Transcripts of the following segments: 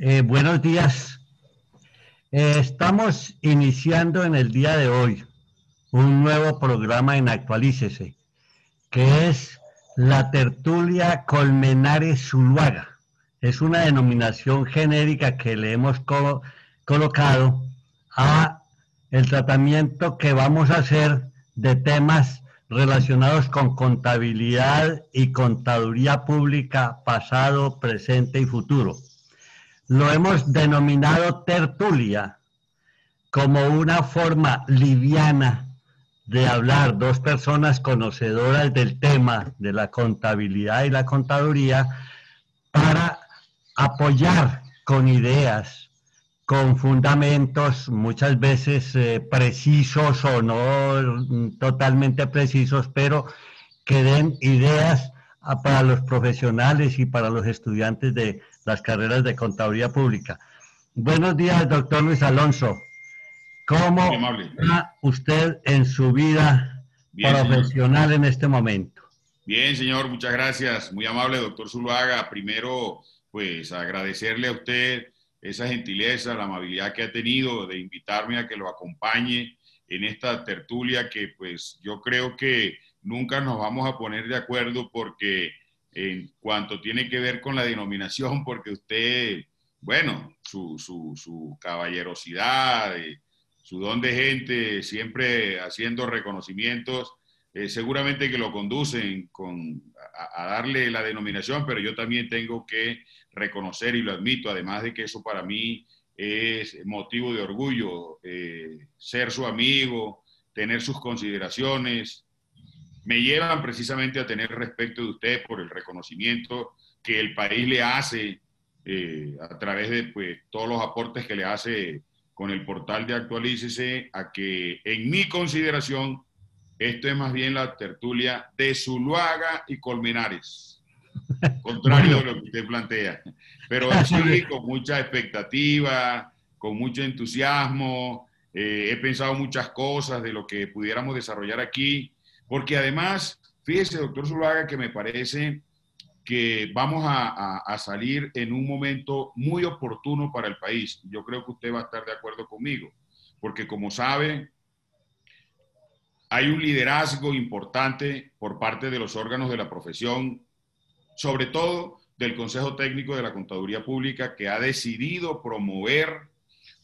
Eh, buenos días. Eh, estamos iniciando en el día de hoy un nuevo programa en Actualícese, que es la tertulia Colmenares Zuluaga. Es una denominación genérica que le hemos colocado a el tratamiento que vamos a hacer de temas relacionados con contabilidad y contaduría pública pasado, presente y futuro. Lo hemos denominado tertulia como una forma liviana de hablar, dos personas conocedoras del tema de la contabilidad y la contaduría, para apoyar con ideas, con fundamentos muchas veces eh, precisos o no totalmente precisos, pero que den ideas para los profesionales y para los estudiantes de las carreras de contaduría pública. Buenos días, doctor Luis Alonso. ¿Cómo está usted en su vida profesional en este momento? Bien, señor, muchas gracias. Muy amable, doctor Zuluaga. Primero, pues agradecerle a usted esa gentileza, la amabilidad que ha tenido de invitarme a que lo acompañe en esta tertulia que pues yo creo que nunca nos vamos a poner de acuerdo porque en cuanto tiene que ver con la denominación, porque usted, bueno, su, su, su caballerosidad, eh, su don de gente, siempre haciendo reconocimientos, eh, seguramente que lo conducen con, a, darle la denominación, pero yo también tengo que reconocer y lo admito, además de que eso para mí es motivo de orgullo, eh, ser su amigo, tener sus consideraciones, me llevan precisamente a tener respeto de usted por el reconocimiento que el país le hace eh, a través de pues, todos los aportes que le hace con el portal de Actualícese a que, en mi consideración, esto es más bien la tertulia de Zuluaga y Colmenares, contrario a lo que usted plantea. Pero sí, con mucha expectativa, con mucho entusiasmo, eh, he pensado muchas cosas de lo que pudiéramos desarrollar aquí, porque además, fíjese, doctor Zuluaga, que me parece que vamos a, salir en un momento muy oportuno para el país. Yo creo que usted va a estar de acuerdo conmigo, porque como sabe, hay un liderazgo importante por parte de los órganos de la profesión, sobre todo del Consejo Técnico de la Contaduría Pública, que ha decidido promover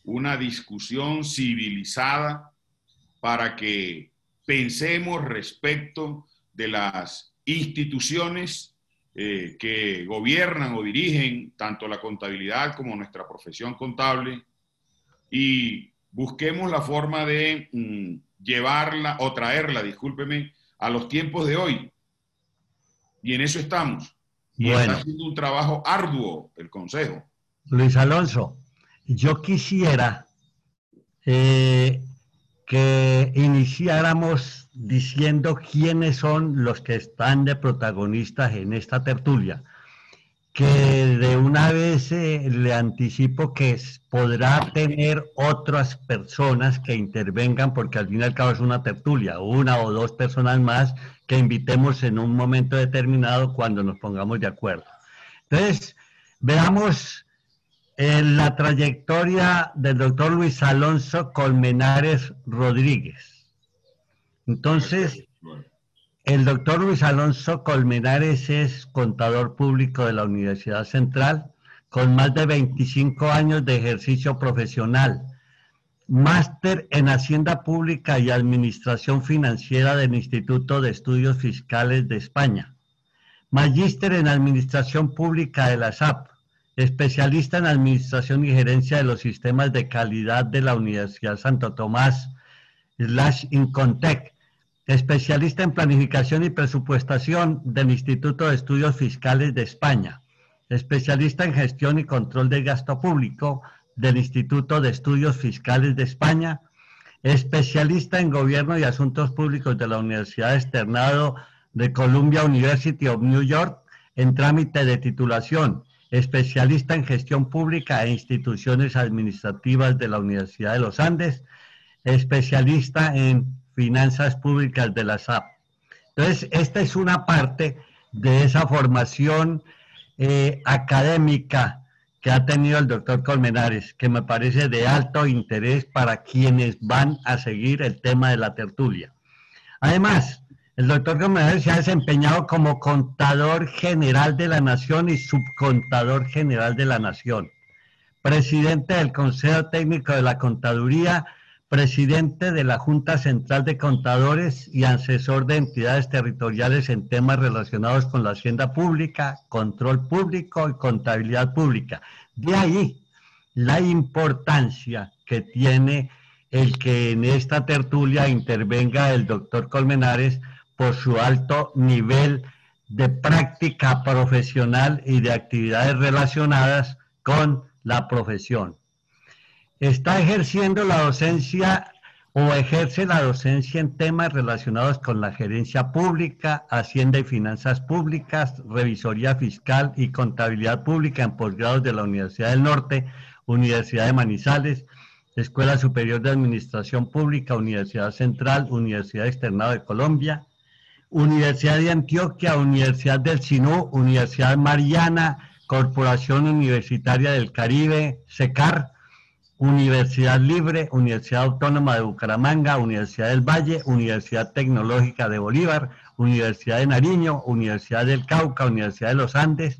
una discusión civilizada para que pensemos respecto de las instituciones eh, que gobiernan o dirigen tanto la contabilidad como nuestra profesión contable y busquemos la forma de mm, llevarla o traerla, discúlpeme, a los tiempos de hoy. Y en eso estamos. Y está haciendo un trabajo arduo el Consejo. Luis Alonso, yo quisiera eh, que iniciáramos diciendo quiénes son los que están de protagonistas en esta tertulia, que de una vez eh, le anticipo que podrá tener otras personas que intervengan, porque al fin y al cabo es una tertulia, una o dos personas más que invitemos en un momento determinado cuando nos pongamos de acuerdo. Entonces, veamos en la trayectoria del doctor Luis Alonso Colmenares Rodríguez. Entonces, el doctor Luis Alonso Colmenares es contador público de la Universidad Central, con más de 25 años de ejercicio profesional, máster en Hacienda Pública y Administración Financiera del Instituto de Estudios Fiscales de España, magíster en Administración Pública de la SAP, especialista en Administración y Gerencia de los Sistemas de Calidad de la Universidad Santo Tomás, slash Incontec, especialista en Planificación y Presupuestación del Instituto de Estudios Fiscales de España, especialista en Gestión y Control de Gasto Público del Instituto de Estudios Fiscales de España, especialista en Gobierno y Asuntos Públicos de la Universidad Externado de Columbia University of New York en trámite de titulación especialista en gestión pública e instituciones administrativas de la Universidad de los Andes, especialista en finanzas públicas de la SAP. Entonces, esta es una parte de esa formación eh, académica que ha tenido el doctor Colmenares, que me parece de alto interés para quienes van a seguir el tema de la tertulia. Además, el doctor Colmenares se ha desempeñado como contador general de la Nación y subcontador general de la Nación, presidente del Consejo Técnico de la Contaduría, presidente de la Junta Central de Contadores y asesor de entidades territoriales en temas relacionados con la hacienda pública, control público y contabilidad pública. De ahí la importancia que tiene el que en esta tertulia intervenga el doctor Colmenares por su alto nivel de práctica profesional y de actividades relacionadas con la profesión. Está ejerciendo la docencia o ejerce la docencia en temas relacionados con la gerencia pública, hacienda y finanzas públicas, revisoría fiscal y contabilidad pública en posgrados de la Universidad del Norte, Universidad de Manizales, Escuela Superior de Administración Pública, Universidad Central, Universidad Externado de Colombia, Universidad de Antioquia, Universidad del Sinú, Universidad Mariana, Corporación Universitaria del Caribe, SECAR, Universidad Libre, Universidad Autónoma de Bucaramanga, Universidad del Valle, Universidad Tecnológica de Bolívar, Universidad de Nariño, Universidad del Cauca, Universidad de los Andes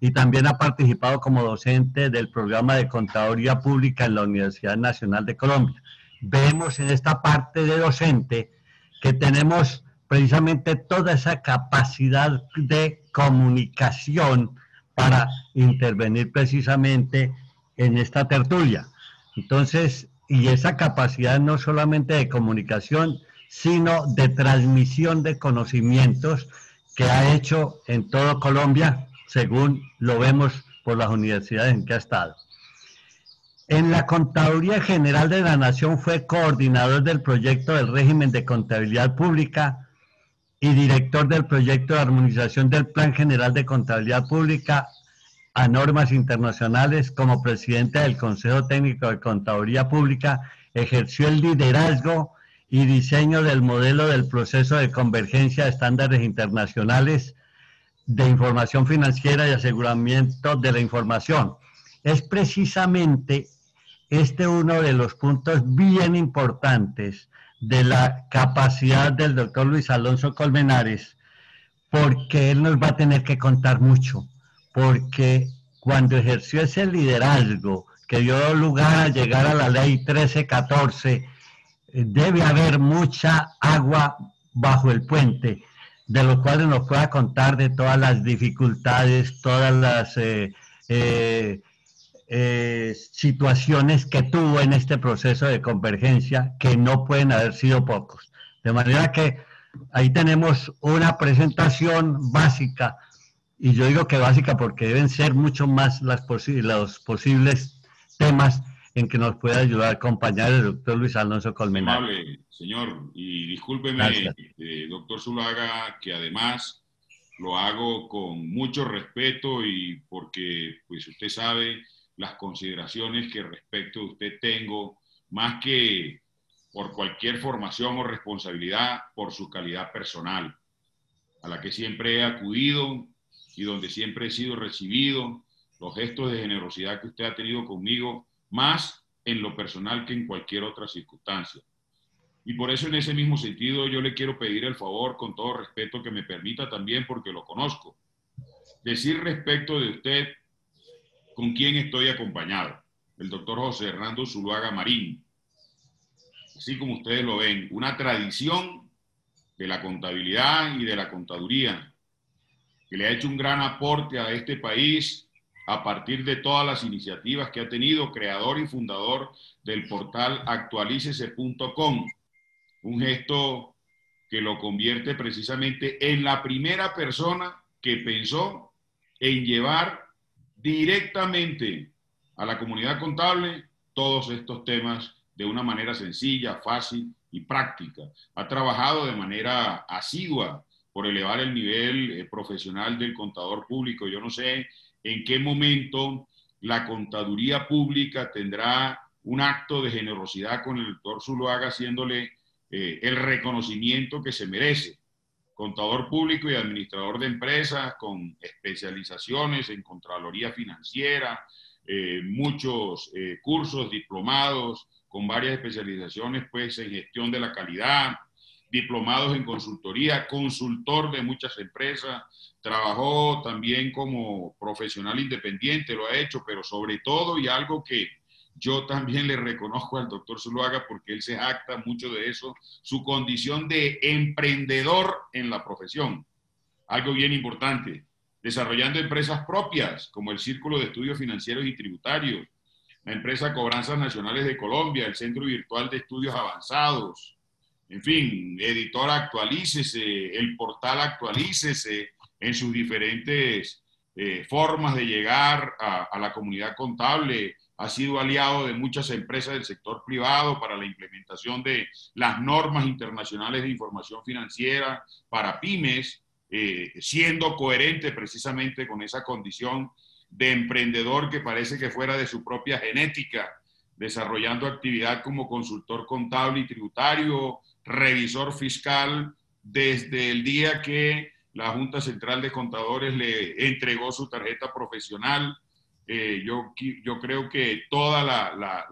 y también ha participado como docente del programa de Contaduría Pública en la Universidad Nacional de Colombia. Vemos en esta parte de docente que tenemos precisamente toda esa capacidad de comunicación para intervenir precisamente en esta tertulia. Entonces, y esa capacidad no solamente de comunicación, sino de transmisión de conocimientos que ha hecho en todo Colombia, según lo vemos por las universidades en que ha estado. En la Contaduría General de la Nación fue coordinador del proyecto del régimen de contabilidad pública y director del proyecto de armonización del Plan General de Contabilidad Pública a normas internacionales como presidente del Consejo Técnico de Contaduría Pública, ejerció el liderazgo y diseño del modelo del proceso de convergencia de estándares internacionales de información financiera y aseguramiento de la información. Es precisamente este uno de los puntos bien importantes de la capacidad del doctor Luis Alonso Colmenares, porque él nos va a tener que contar mucho porque cuando ejerció ese liderazgo que dio lugar a llegar a la ley 1314, debe haber mucha agua bajo el puente, de lo cual nos pueda contar de todas las dificultades, todas las eh, eh, eh, situaciones que tuvo en este proceso de convergencia, que no pueden haber sido pocos. De manera que ahí tenemos una presentación básica y yo digo que básica porque deben ser mucho más las los posibles temas en que nos puede ayudar a acompañar el doctor Luis Alonso Colmenar. señor, y discúlpeme, eh, doctor Zulaga, que además lo hago con mucho respeto y porque, pues usted sabe las consideraciones que respecto de usted tengo, más que por cualquier formación o responsabilidad, por su calidad personal, a la que siempre he acudido y donde siempre he sido recibido, los gestos de generosidad que usted ha tenido conmigo, más en lo personal que en cualquier otra circunstancia. Y por eso en ese mismo sentido yo le quiero pedir el favor, con todo respeto, que me permita también, porque lo conozco, decir respecto de usted con quién estoy acompañado, el doctor José Hernando Zuluaga Marín. Así como ustedes lo ven, una tradición de la contabilidad y de la contaduría que le ha hecho un gran aporte a este país a partir de todas las iniciativas que ha tenido, creador y fundador del portal actualícese.com, un gesto que lo convierte precisamente en la primera persona que pensó en llevar directamente a la comunidad contable todos estos temas de una manera sencilla, fácil y práctica. Ha trabajado de manera asidua por elevar el nivel eh, profesional del contador público. Yo no sé en qué momento la contaduría pública tendrá un acto de generosidad con el doctor Zuluaga haciéndole eh, el reconocimiento que se merece. Contador público y administrador de empresas con especializaciones en Contraloría Financiera, eh, muchos eh, cursos, diplomados, con varias especializaciones pues, en gestión de la calidad, diplomados en consultoría, consultor de muchas empresas, trabajó también como profesional independiente, lo ha hecho, pero sobre todo y algo que yo también le reconozco al doctor Zuluaga porque él se jacta mucho de eso, su condición de emprendedor en la profesión. Algo bien importante, desarrollando empresas propias como el Círculo de Estudios Financieros y Tributarios, la empresa Cobranzas Nacionales de Colombia, el Centro Virtual de Estudios Avanzados, en fin, editor actualícese, el portal actualícese en sus diferentes eh, formas de llegar a la comunidad contable, ha sido aliado de muchas empresas del sector privado para la implementación de las normas internacionales de información financiera para pymes, eh, siendo coherente precisamente con esa condición de emprendedor que parece que fuera de su propia genética, desarrollando actividad como consultor contable y tributario, revisor fiscal, desde el día que la Junta Central de Contadores le entregó su tarjeta profesional eh, yo, yo creo que toda la,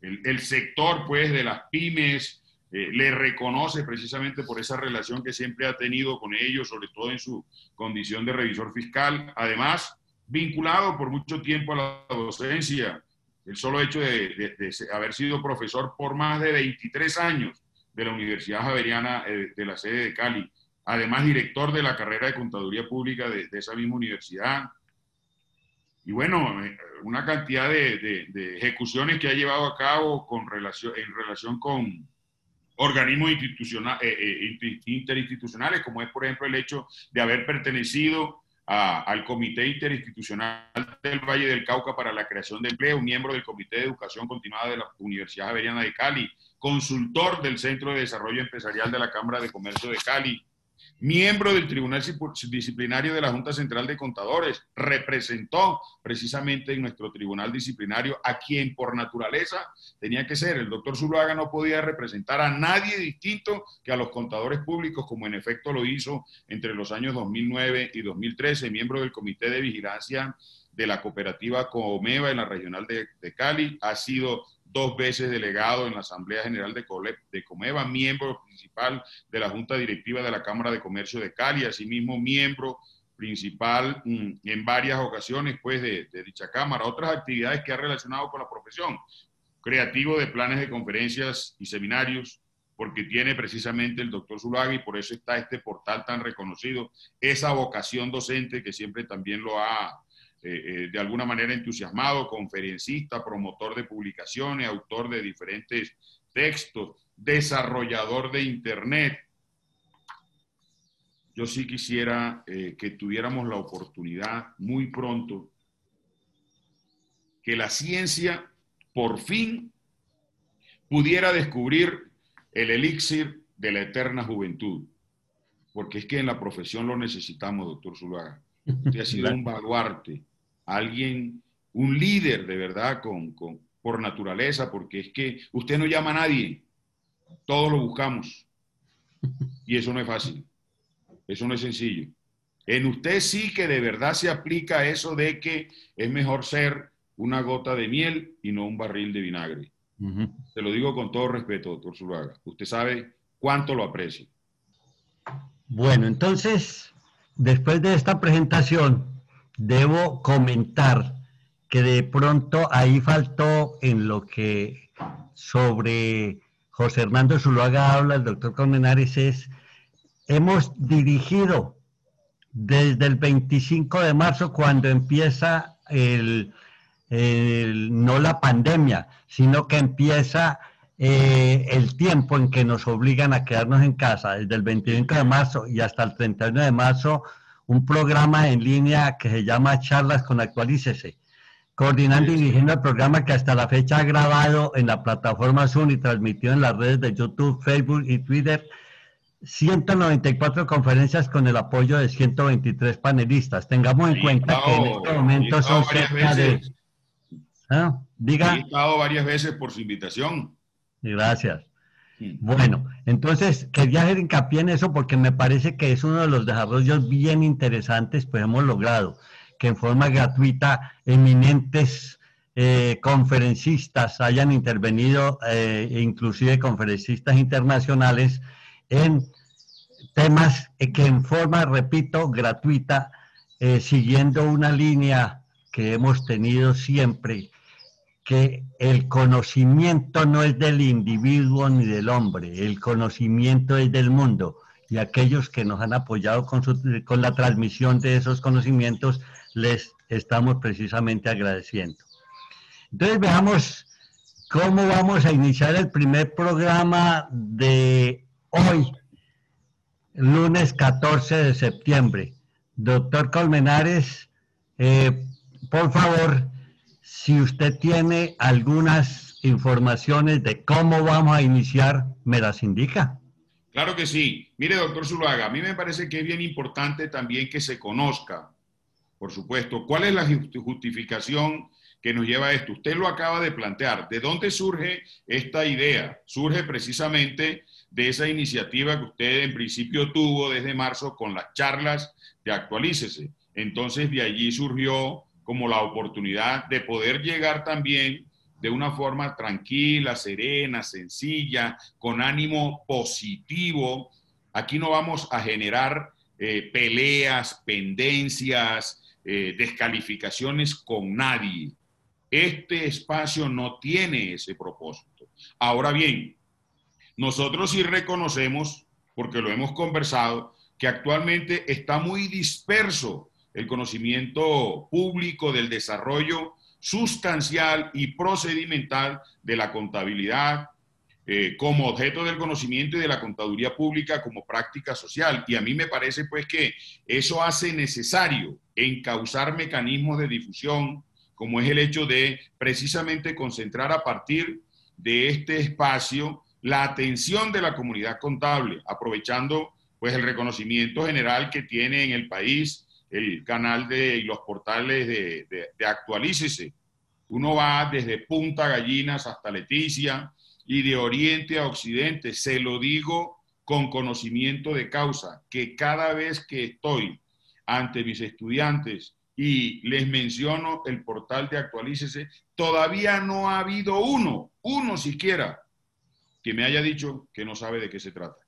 el, sector pues, de las pymes eh, le reconoce precisamente por esa relación que siempre ha tenido con ellos, sobre todo en su condición de revisor fiscal. Además, vinculado por mucho tiempo a la docencia, el solo hecho de, haber sido profesor por más de 23 años de la Universidad Javeriana eh, de la sede de Cali, además director de la carrera de Contaduría Pública de, esa misma universidad, y bueno, eh, una cantidad de, ejecuciones que ha llevado a cabo con relación, en relación con organismos institucionales, eh, eh, interinstitucionales, como es, por ejemplo, el hecho de haber pertenecido al Comité Interinstitucional del Valle del Cauca para la Creación de Empleo, miembro del Comité de Educación Continuada de la Universidad Javeriana de Cali, consultor del Centro de Desarrollo Empresarial de la Cámara de Comercio de Cali, miembro del Tribunal Disciplinario de la Junta Central de Contadores, representó precisamente en nuestro Tribunal Disciplinario a quien por naturaleza tenía que ser. El doctor Zuluaga no podía representar a nadie distinto que a los contadores públicos, como en efecto lo hizo entre los años 2009 y 2013, miembro del Comité de Vigilancia de la cooperativa Comeva en la regional de, de Cali, ha sido dos veces delegado en la Asamblea General de, de Comeva, miembro principal de la Junta Directiva de la Cámara de Comercio de Cali, asimismo miembro principal mm, en varias ocasiones pues, de, dicha Cámara. Otras actividades que ha relacionado con la profesión, creativo de planes de conferencias y seminarios, porque tiene precisamente el doctor Zulaga y por eso está este portal tan reconocido, esa vocación docente que siempre también lo ha eh, eh, de alguna manera entusiasmado, conferencista, promotor de publicaciones, autor de diferentes textos, desarrollador de Internet. Yo sí quisiera eh, que tuviéramos la oportunidad muy pronto que la ciencia por fin pudiera descubrir el elixir de la eterna juventud, porque es que en la profesión lo necesitamos, doctor Zuluaga. Usted ha sido un baluarte alguien, un líder de verdad con, por naturaleza, porque es que usted no llama a nadie, todos lo buscamos. Y eso no es fácil, eso no es sencillo. En usted sí que de verdad se aplica eso de que es mejor ser una gota de miel y no un barril de vinagre. Se lo digo con todo respeto, doctor Zuluaga. Usted sabe cuánto lo aprecio. Bueno, entonces, después de esta presentación, debo comentar que de pronto ahí faltó en lo que sobre José Hernando Zuluaga habla el doctor Comenares es, hemos dirigido desde el 25 de marzo cuando empieza el, no la pandemia, sino que empieza eh, el tiempo en que nos obligan a quedarnos en casa, desde el 25 de marzo y hasta el 31 de marzo, un programa en línea que se llama Charlas con Actualícese, coordinando y dirigiendo el programa que hasta la fecha ha grabado en la plataforma Zoom y transmitido en las redes de YouTube, Facebook y Twitter 194 conferencias con el apoyo de 123 panelistas. Tengamos en cuenta que en este momento son cerca de... ¿Ah? Diga. He estado varias veces por su invitación. Gracias. Bueno, entonces quería hacer hincapié en eso porque me parece que es uno de los desarrollos bien interesantes que hemos logrado, que en forma gratuita eminentes eh, conferencistas hayan intervenido, eh, inclusive conferencistas internacionales, en temas que en forma, repito, gratuita, eh, siguiendo una línea que hemos tenido siempre, que el conocimiento no es del individuo ni del hombre, el conocimiento es del mundo. Y aquellos que nos han apoyado con, con la transmisión de esos conocimientos, les estamos precisamente agradeciendo. Entonces veamos cómo vamos a iniciar el primer programa de hoy, lunes 14 de septiembre. Doctor Colmenares, eh, por favor, si usted tiene algunas informaciones de cómo vamos a iniciar, me las indica. Claro que sí. Mire, doctor Zuluaga, a mí me parece que es bien importante también que se conozca, por supuesto, cuál es la justificación que nos lleva a esto. Usted lo acaba de plantear. ¿De dónde surge esta idea? Surge precisamente de esa iniciativa que usted en principio tuvo desde marzo con las charlas de Actualícese. Entonces de allí surgió como la oportunidad de poder llegar también de una forma tranquila, serena, sencilla, con ánimo positivo. Aquí no vamos a generar eh, peleas, pendencias, eh, descalificaciones con nadie. Este espacio no tiene ese propósito. Ahora bien, nosotros sí reconocemos, porque lo hemos conversado, que actualmente está muy disperso el conocimiento público del desarrollo sustancial y procedimental de la contabilidad eh, como objeto del conocimiento y de la contaduría pública como práctica social. Y a mí me parece pues que eso hace necesario encauzar mecanismos de difusión, como es el hecho de precisamente concentrar a partir de este espacio la atención de la comunidad contable, aprovechando pues el reconocimiento general que tiene en el país el canal de los portales de, de, Actualícese. Uno va desde Punta Gallinas hasta Leticia y de Oriente a Occidente. Se lo digo con conocimiento de causa, que cada vez que estoy ante mis estudiantes y les menciono el portal de Actualícese, todavía no ha habido uno, uno siquiera, que me haya dicho que no sabe de qué se trata.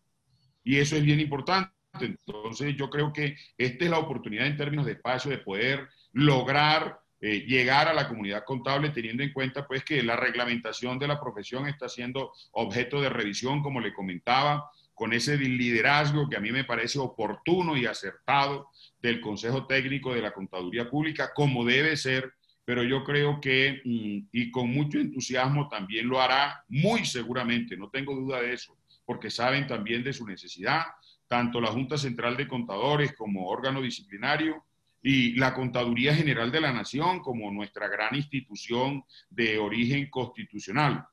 Y eso es bien importante. Entonces yo creo que esta es la oportunidad en términos de espacio de poder lograr eh, llegar a la comunidad contable teniendo en cuenta pues que la reglamentación de la profesión está siendo objeto de revisión, como le comentaba, con ese liderazgo que a mí me parece oportuno y acertado del Consejo Técnico de la Contaduría Pública, como debe ser, pero yo creo que, mm, y con mucho entusiasmo también lo hará, muy seguramente, no tengo duda de eso, porque saben también de su necesidad, tanto la Junta Central de Contadores como órgano disciplinario y la Contaduría General de la Nación como nuestra gran institución de origen constitucional.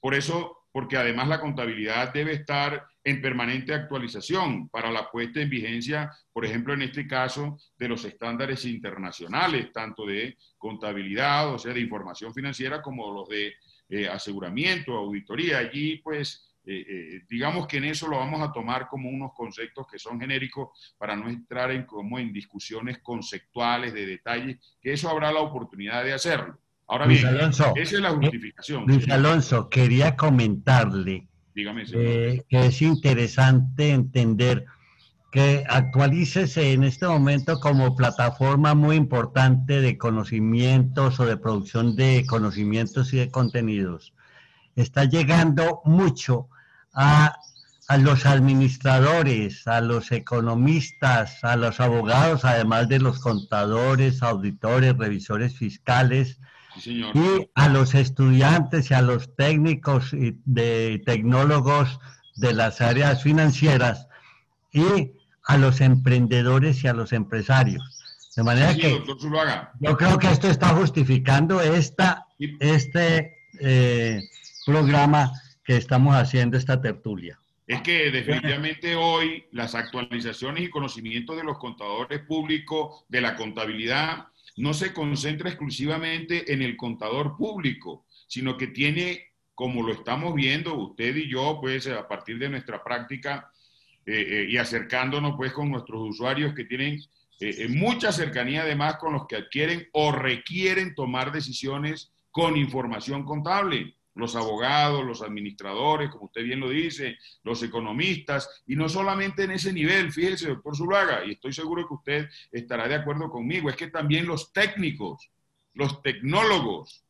Por eso porque además la contabilidad debe estar en permanente actualización para la puesta en vigencia, por ejemplo, en este caso, de los estándares internacionales, tanto de contabilidad, o sea, de información financiera, como los de eh, aseguramiento, auditoría. Allí, pues, eh, eh, digamos que en eso lo vamos a tomar como unos conceptos que son genéricos para no entrar en, como en discusiones conceptuales de detalles, que eso habrá la oportunidad de hacerlo. Ahora bien, esa es la justificación. Luis Alonso, quería comentarle eh, que es interesante entender que actualícese en este momento como plataforma muy importante de conocimientos o de producción de conocimientos y de contenidos. Está llegando mucho a, a los administradores, a los economistas, a los abogados, además de los contadores, auditores, revisores fiscales, y a los estudiantes y a los técnicos y de tecnólogos de las áreas financieras y a los emprendedores y a los empresarios. De manera que yo creo que esto está justificando esta, este eh, programa que estamos haciendo, esta tertulia. Es que definitivamente hoy las actualizaciones y conocimientos de los contadores públicos de la contabilidad no se concentra exclusivamente en el contador público, sino que tiene, como lo estamos viendo usted y yo, pues a partir de nuestra práctica eh, eh, y acercándonos pues con nuestros usuarios que tienen eh, mucha cercanía además con los que adquieren o requieren tomar decisiones con información contable los abogados, los administradores, como usted bien lo dice, los economistas, y no solamente en ese nivel, fíjese, doctor Zulaga, y estoy seguro que usted estará de acuerdo conmigo, es que también los técnicos, los tecnólogos,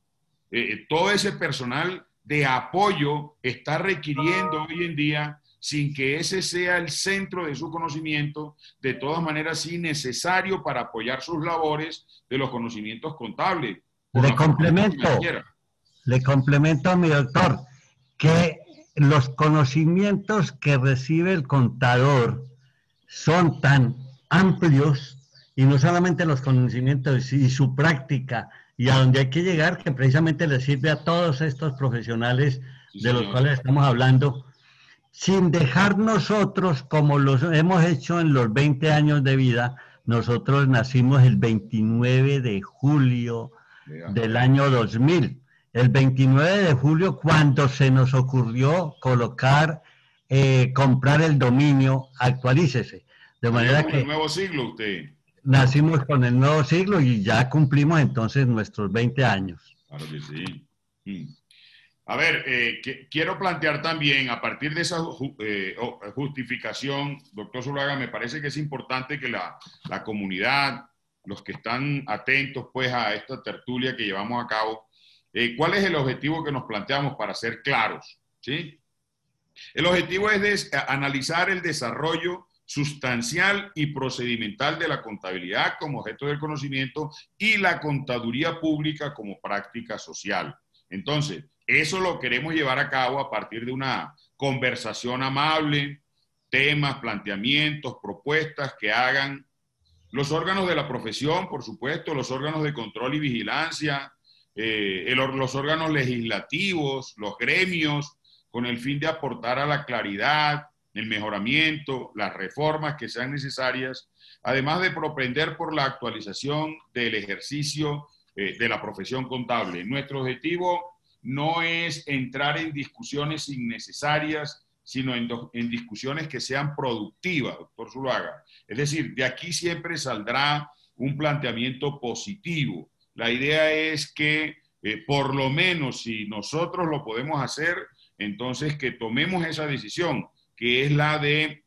eh, eh, todo ese personal de apoyo está requiriendo hoy en día, sin que ese sea el centro de su conocimiento, de todas maneras sí necesario para apoyar sus labores de los conocimientos contables. De complemento le complemento a mi doctor que los conocimientos que recibe el contador son tan amplios y no solamente los conocimientos y su práctica y a donde hay que llegar que precisamente le sirve a todos estos profesionales de los cuales estamos hablando sin dejar nosotros como los hemos hecho en los 20 años de vida nosotros nacimos el 29 de julio del año 2000 el 29 de julio cuando se nos ocurrió colocar, eh, comprar el dominio, actualícese. De manera que... el nuevo siglo usted. Nacimos con el nuevo siglo y ya cumplimos entonces nuestros 20 años. Claro que sí. Mm. A ver, eh, quiero plantear también, a partir de esa eh, justificación, doctor Zulaga, me parece que es importante que la, la, comunidad, los que están atentos pues a esta tertulia que llevamos a cabo, eh, ¿Cuál es el objetivo que nos planteamos para ser claros? ¿Sí? El objetivo es analizar el desarrollo sustancial y procedimental de la contabilidad como objeto del conocimiento y la contaduría pública como práctica social. Entonces, eso lo queremos llevar a cabo a partir de una conversación amable, temas, planteamientos, propuestas que hagan los órganos de la profesión, por supuesto, los órganos de control y vigilancia, eh, los órganos legislativos, los gremios, con el fin de aportar a la claridad, el mejoramiento, las reformas que sean necesarias, además de propender por la actualización del ejercicio eh, de la profesión contable. Nuestro objetivo no es entrar en discusiones innecesarias, sino en, discusiones que sean productivas, doctor Zuluaga. Es decir, de aquí siempre saldrá un planteamiento positivo, la idea es que eh, por lo menos si nosotros lo podemos hacer, entonces que tomemos esa decisión, que es la de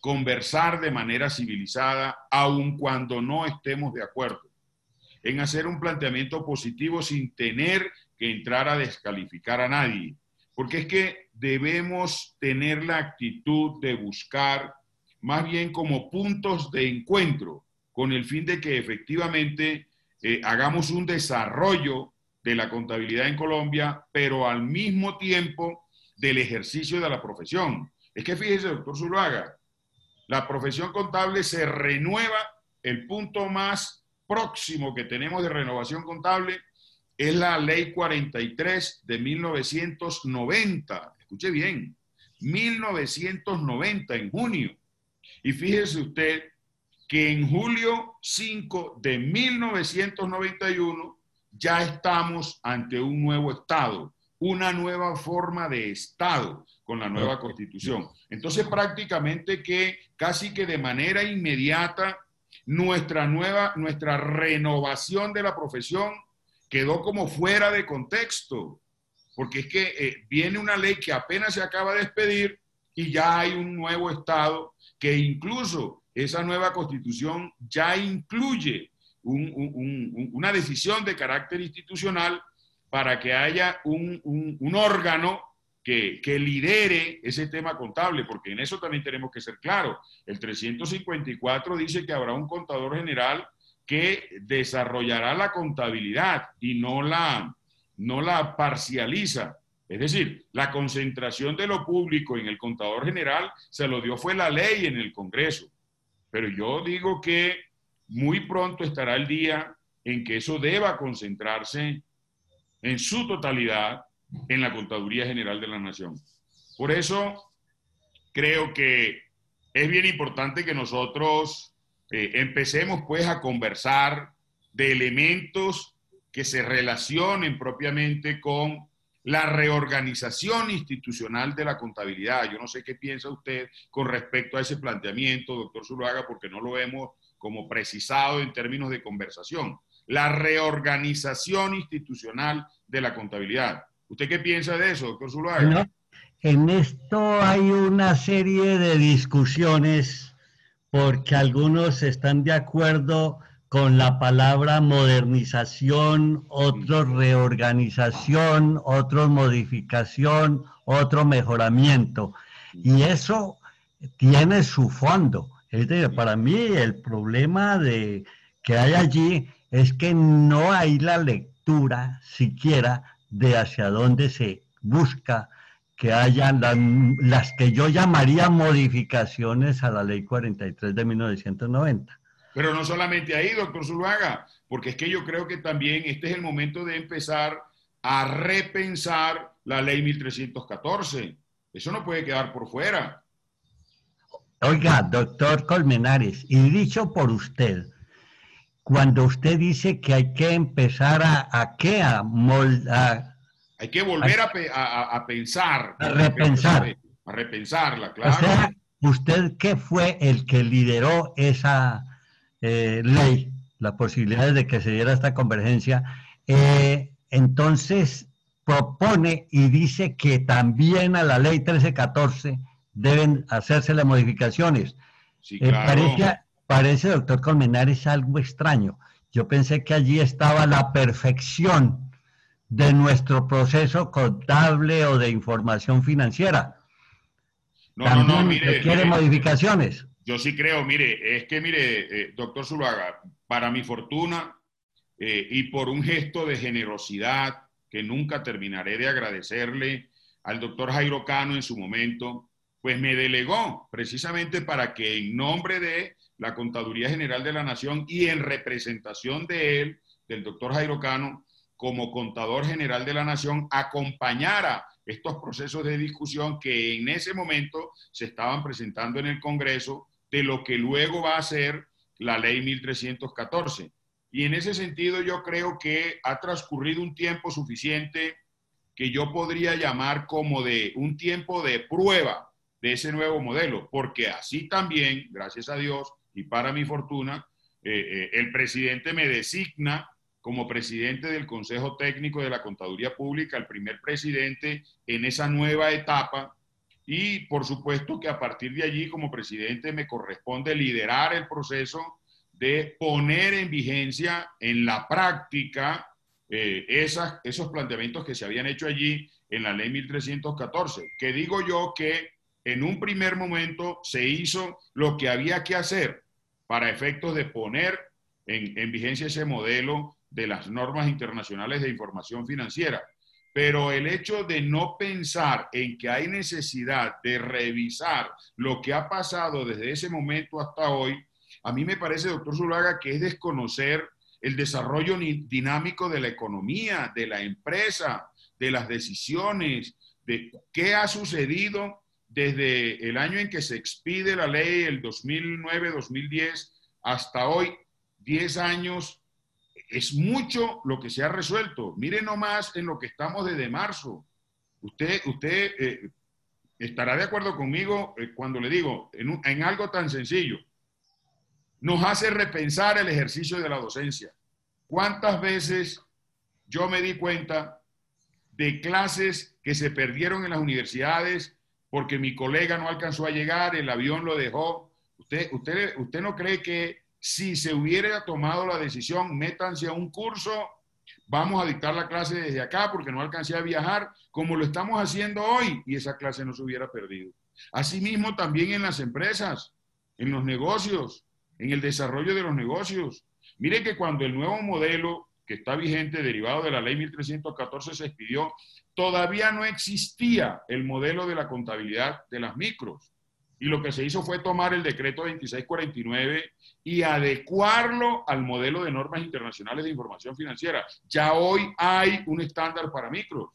conversar de manera civilizada, aun cuando no estemos de acuerdo, en hacer un planteamiento positivo sin tener que entrar a descalificar a nadie, porque es que debemos tener la actitud de buscar más bien como puntos de encuentro, con el fin de que efectivamente eh, hagamos un desarrollo de la contabilidad en Colombia, pero al mismo tiempo del ejercicio de la profesión. Es que fíjese, doctor Zuluaga, la profesión contable se renueva, el punto más próximo que tenemos de renovación contable es la ley 43 de 1990. Escuche bien, 1990 en junio. Y fíjese usted que en julio 5 de 1991 ya estamos ante un nuevo Estado, una nueva forma de Estado con la nueva constitución. Entonces prácticamente que casi que de manera inmediata nuestra nueva, nuestra renovación de la profesión quedó como fuera de contexto, porque es que eh, viene una ley que apenas se acaba de expedir y ya hay un nuevo Estado que incluso esa nueva constitución ya incluye una decisión de carácter institucional para que haya un, órgano que, que, lidere ese tema contable, porque en eso también tenemos que ser claros. El 354 dice que habrá un contador general que desarrollará la contabilidad y no la, no la parcializa. Es decir, la concentración de lo público en el contador general se lo dio fue la ley en el Congreso. Pero yo digo que muy pronto estará el día en que eso deba concentrarse en su totalidad en la Contaduría General de la Nación. Por eso creo que es bien importante que nosotros eh, empecemos pues a conversar de elementos que se relacionen propiamente con la reorganización institucional de la contabilidad. Yo no sé qué piensa usted con respecto a ese planteamiento, doctor Zuluaga, porque no lo hemos como precisado en términos de conversación, la reorganización institucional de la contabilidad. ¿Usted qué piensa de eso, doctor Zuluaga? en esto hay una serie de discusiones porque algunos están de acuerdo con la palabra modernización, otros reorganización, otros modificación, otro mejoramiento. Y eso tiene su fondo. Es decir, para mí el problema de, que hay allí es que no hay la lectura siquiera de hacia dónde se busca que haya las que yo llamaría modificaciones a la ley 43 de 1990. Pero no solamente ahí, doctor Zuluaga, porque es que yo creo que también este es el momento de empezar a repensar la ley 1314. Eso no puede quedar por fuera. Oiga, doctor Colmenares, y dicho por usted, cuando usted dice que hay que empezar a, a qué, a, moldar, hay que volver a, pensar. A repensar. A repensarla, claro. O sea, ¿usted qué fue el que lideró esa eh, ley, la posibilidad de que se diera esta convergencia? Eh, entonces propone y dice que también a la ley 1314 deben hacerse las modificaciones. Sí, eh, parece, parece, doctor Colmenares, algo extraño. Yo pensé que allí estaba la perfección de nuestro proceso contable o de información financiera. No, no, no, mire. ¿Requiere modificaciones? Yo sí creo, mire, es que, mire, eh, doctor Zuluaga, para mi fortuna eh, y por un gesto de generosidad que nunca terminaré de agradecerle al doctor Jairo Cano en su momento, pues me delegó precisamente para que en nombre de la Contaduría General de la Nación y en representación de él, del doctor Jairo Cano, como contador general de la nación acompañara estos procesos de discusión que en ese momento se estaban presentando en el Congreso de lo que luego va a ser la ley 1314. Y en ese sentido yo creo que ha transcurrido un tiempo suficiente que yo podría llamar como de un tiempo de prueba de ese nuevo modelo, porque así también, gracias a Dios y para mi fortuna, eh, eh, el presidente me designa como presidente del Consejo Técnico de la Contaduría Pública, el primer presidente en esa nueva etapa. Y por supuesto que a partir de allí, como presidente, me corresponde liderar el proceso de poner en vigencia, en la práctica, eh, esas, esos planteamientos que se habían hecho allí en la ley 1314, que digo yo que en un primer momento se hizo lo que había que hacer para efectos de poner en, en vigencia ese modelo de las normas internacionales de información financiera. Pero el hecho de no pensar en que hay necesidad de revisar lo que ha pasado desde ese momento hasta hoy, a mí me parece, doctor Zulaga, que es desconocer el desarrollo dinámico de la economía, de la empresa, de las decisiones, de qué ha sucedido desde el año en que se expide la ley, el 2009-2010, hasta hoy, 10 años es mucho lo que se ha resuelto. Mire nomás en lo que estamos desde marzo. Usted, usted eh, estará de acuerdo conmigo eh, cuando le digo en, en algo tan sencillo. Nos hace repensar el ejercicio de la docencia. ¿Cuántas veces yo me di cuenta de clases que se perdieron en las universidades porque mi colega no alcanzó a llegar, el avión lo dejó? ¿Usted, usted, usted no cree que si se hubiera tomado la decisión, métanse a un curso, vamos a dictar la clase desde acá porque no alcancé a viajar, como lo estamos haciendo hoy, y esa clase no se hubiera perdido. Asimismo, también en las empresas, en los negocios, en el desarrollo de los negocios. Mire que cuando el nuevo modelo que está vigente, derivado de la ley 1314, se expidió, todavía no existía el modelo de la contabilidad de las micros. Y lo que se hizo fue tomar el decreto 2649 y adecuarlo al modelo de normas internacionales de información financiera. Ya hoy hay un estándar para micros.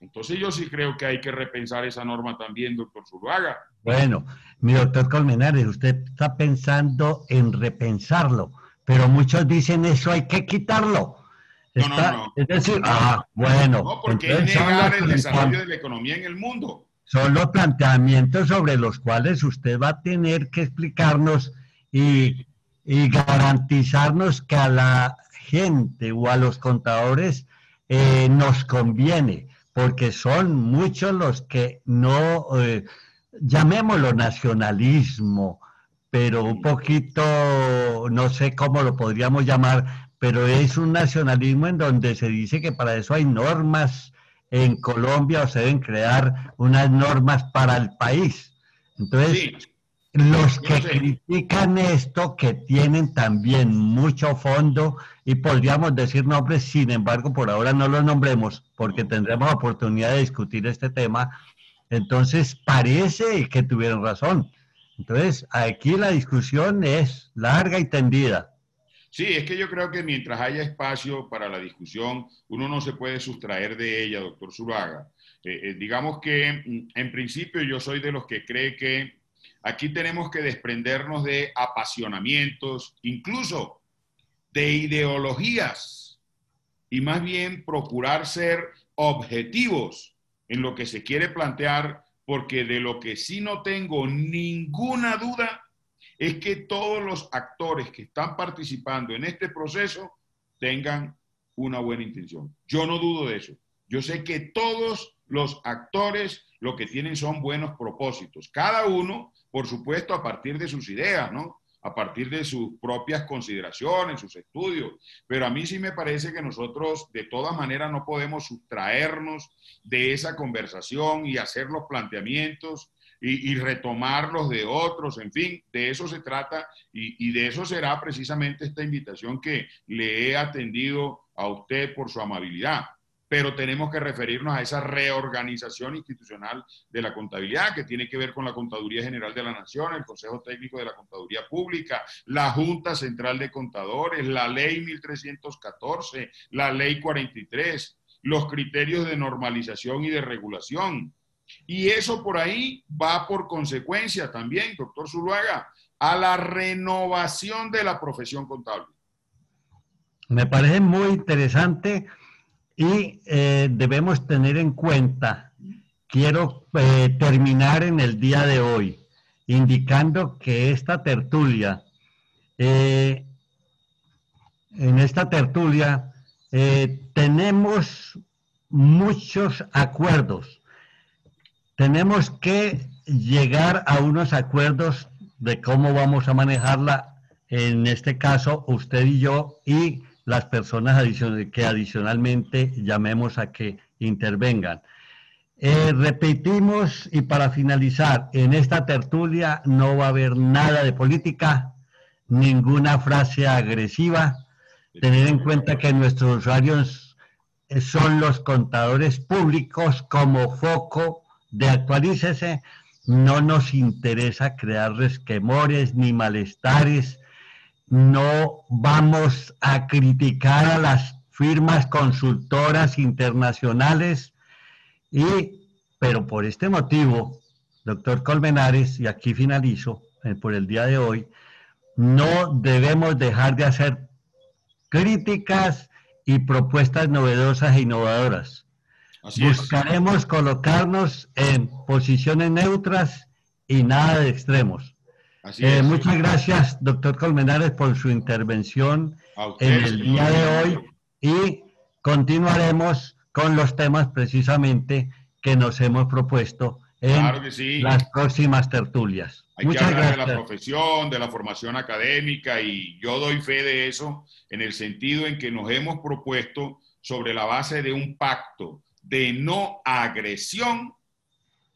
Entonces yo sí creo que hay que repensar esa norma también, doctor Zuluaga. Bueno, mi doctor Colmenares, usted está pensando en repensarlo, pero muchos dicen eso hay que quitarlo. no, no, no. Es decir, ah, bueno. No, porque es negar el desarrollo de la economía en el mundo son los planteamientos sobre los cuales usted va a tener que explicarnos y, y garantizarnos que a la gente o a los contadores eh, nos conviene, porque son muchos los que no, eh, llamémoslo nacionalismo, pero un poquito, no sé cómo lo podríamos llamar, pero es un nacionalismo en donde se dice que para eso hay normas en Colombia o se deben crear unas normas para el país. Entonces, los que critican esto, que tienen también mucho fondo, y podríamos decir nombres, sin embargo, por ahora no los nombremos, porque tendremos oportunidad de discutir este tema, entonces parece que tuvieron razón. Entonces, aquí la discusión es larga y tendida. Sí, es que yo creo que mientras haya espacio para la discusión, uno no se puede sustraer de ella, doctor Zulaga. Eh, eh, digamos que mm, en principio yo soy de los que cree que aquí tenemos que desprendernos de apasionamientos, incluso de ideologías, y más bien procurar ser objetivos en lo que se quiere plantear, porque de lo que sí no tengo ninguna duda es que todos los actores que están participando en este proceso tengan una buena intención. Yo no dudo de eso. Yo sé que todos los actores lo que tienen son buenos propósitos. Cada uno, por supuesto, a partir de sus ideas, ¿no? A partir de sus propias consideraciones, sus estudios. Pero a mí sí me parece que nosotros de todas maneras no podemos sustraernos de esa conversación y hacer los planteamientos y, retomar los de otros, en fin, de eso se trata y, y de eso será precisamente esta invitación que le he atendido a usted por su amabilidad. Pero tenemos que referirnos a esa reorganización institucional de la contabilidad que tiene que ver con la Contaduría General de la Nación, el Consejo Técnico de la Contaduría Pública, la Junta Central de Contadores, la Ley 1314, la Ley 43, los criterios de normalización y de regulación, y eso por ahí va por consecuencia también, doctor Zuluaga, a la renovación de la profesión contable. Me parece muy interesante y eh, debemos tener en cuenta, quiero eh, terminar en el día de hoy, indicando que esta tertulia, eh, en esta tertulia tenemos muchos acuerdos tenemos que llegar a unos acuerdos de cómo vamos a manejarla, en este caso usted y yo y las personas que adicionalmente llamemos a que intervengan. Eh, repetimos y para finalizar, en esta tertulia no va a haber nada de política, ninguna frase agresiva. Tener en cuenta que nuestros usuarios son los contadores públicos como foco de actualícese, no nos interesa crear resquemores ni malestares, no vamos a criticar a las firmas consultoras internacionales y, pero por este motivo, doctor Colmenares, y aquí finalizo eh, por el día de hoy, no debemos dejar de hacer críticas y propuestas novedosas e innovadoras Buscaremos colocarnos en posiciones neutras y nada de extremos. Eh, muchas gracias, doctor Colmenares, por su intervención en el día de hoy y continuaremos con los temas precisamente que nos hemos propuesto en las próximas tertulias. Hay que hablar de la profesión, de la formación académica y yo doy fe de eso en el sentido en que nos hemos propuesto sobre la base de un pacto de no agresión,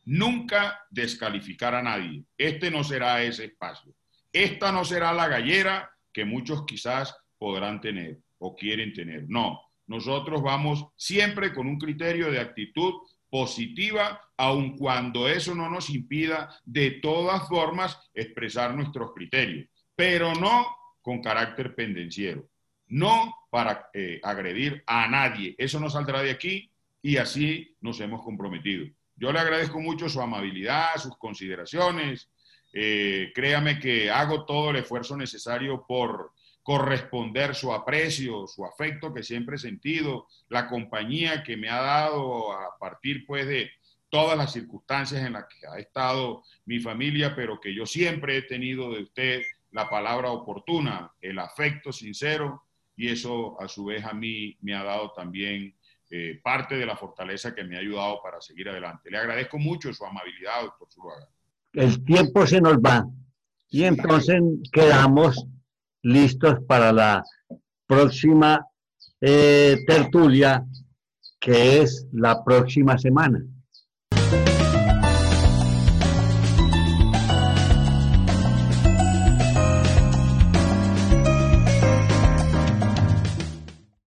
nunca descalificar a nadie. Este no será ese espacio. Esta no será la gallera que muchos quizás podrán tener o quieren tener. No, nosotros vamos siempre con un criterio de actitud positiva, aun cuando eso no nos impida de todas formas expresar nuestros criterios, pero no con carácter pendenciero, no para eh, agredir a nadie. Eso no saldrá de aquí y así nos hemos comprometido. Yo le agradezco mucho su amabilidad, sus consideraciones. Eh, créame que hago todo el esfuerzo necesario por corresponder su aprecio, su afecto que siempre he sentido, la compañía que me ha dado a partir pues de todas las circunstancias en las que ha estado mi familia, pero que yo siempre he tenido de usted la palabra oportuna, el afecto sincero, y eso a su vez a mí me ha dado también eh, parte de la fortaleza que me ha ayudado para seguir adelante. Le agradezco mucho su amabilidad, doctor Zuluaga. El tiempo se nos va y entonces quedamos listos para la próxima eh, tertulia, que es la próxima semana.